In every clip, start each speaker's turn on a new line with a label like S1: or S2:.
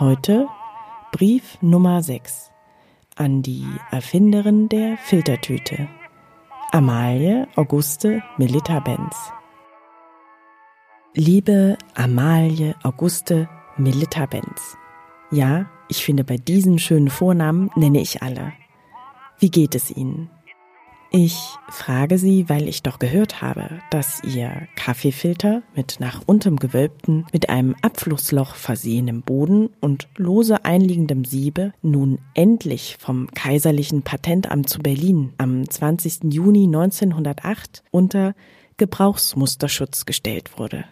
S1: Heute Brief Nummer 6 an die Erfinderin der Filtertüte, Amalie Auguste Melita Benz. Liebe Amalie Auguste Melita Benz. Ja, ich finde, bei diesen schönen Vornamen nenne ich alle. Wie geht es Ihnen? Ich frage Sie, weil ich doch gehört habe, dass Ihr Kaffeefilter mit nach unten gewölbten, mit einem Abflussloch versehenem Boden und lose einliegendem Siebe nun endlich vom Kaiserlichen Patentamt zu Berlin am 20. Juni 1908 unter Gebrauchsmusterschutz gestellt wurde.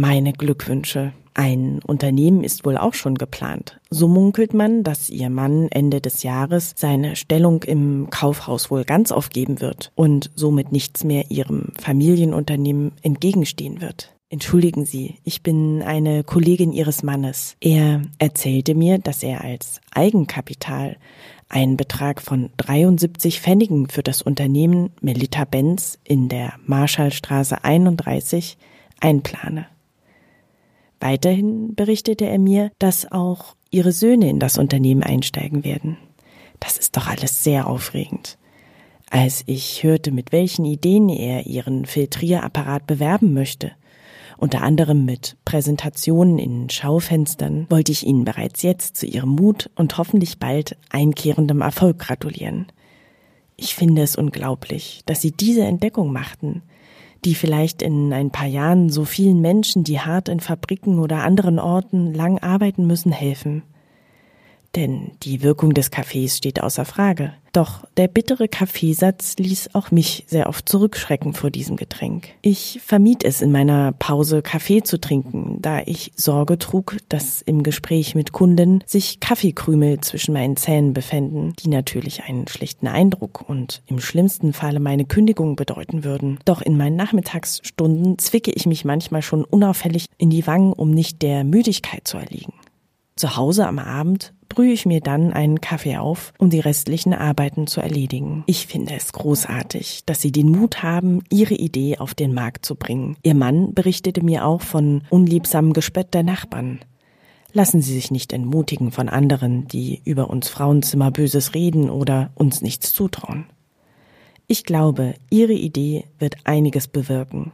S1: Meine Glückwünsche. Ein Unternehmen ist wohl auch schon geplant. So munkelt man, dass ihr Mann Ende des Jahres seine Stellung im Kaufhaus wohl ganz aufgeben wird und somit nichts mehr ihrem Familienunternehmen entgegenstehen wird. Entschuldigen Sie, ich bin eine Kollegin Ihres Mannes. Er erzählte mir, dass er als Eigenkapital einen Betrag von 73 Pfennigen für das Unternehmen Melita Benz in der Marschallstraße 31 einplane. Weiterhin berichtete er mir, dass auch ihre Söhne in das Unternehmen einsteigen werden. Das ist doch alles sehr aufregend. Als ich hörte, mit welchen Ideen er ihren Filtrierapparat bewerben möchte, unter anderem mit Präsentationen in Schaufenstern, wollte ich Ihnen bereits jetzt zu Ihrem Mut und hoffentlich bald einkehrendem Erfolg gratulieren. Ich finde es unglaublich, dass Sie diese Entdeckung machten, die vielleicht in ein paar Jahren so vielen Menschen, die hart in Fabriken oder anderen Orten lang arbeiten müssen, helfen. Denn die Wirkung des Kaffees steht außer Frage. Doch der bittere Kaffeesatz ließ auch mich sehr oft zurückschrecken vor diesem Getränk. Ich vermied es in meiner Pause Kaffee zu trinken, da ich Sorge trug, dass im Gespräch mit Kunden sich Kaffeekrümel zwischen meinen Zähnen befänden, die natürlich einen schlechten Eindruck und im schlimmsten Falle meine Kündigung bedeuten würden. Doch in meinen Nachmittagsstunden zwicke ich mich manchmal schon unauffällig in die Wangen, um nicht der Müdigkeit zu erliegen. Zu Hause am Abend brühe ich mir dann einen Kaffee auf, um die restlichen Arbeiten zu erledigen. Ich finde es großartig, dass Sie den Mut haben, Ihre Idee auf den Markt zu bringen. Ihr Mann berichtete mir auch von unliebsamem Gespött der Nachbarn. Lassen Sie sich nicht entmutigen von anderen, die über uns Frauenzimmer Böses reden oder uns nichts zutrauen. Ich glaube, Ihre Idee wird einiges bewirken.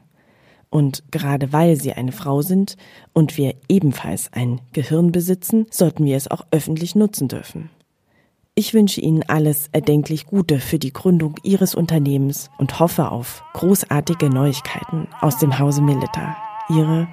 S1: Und gerade weil sie eine Frau sind und wir ebenfalls ein Gehirn besitzen, sollten wir es auch öffentlich nutzen dürfen. Ich wünsche Ihnen alles erdenklich Gute für die Gründung Ihres Unternehmens und hoffe auf großartige Neuigkeiten aus dem Hause Milita. Ihre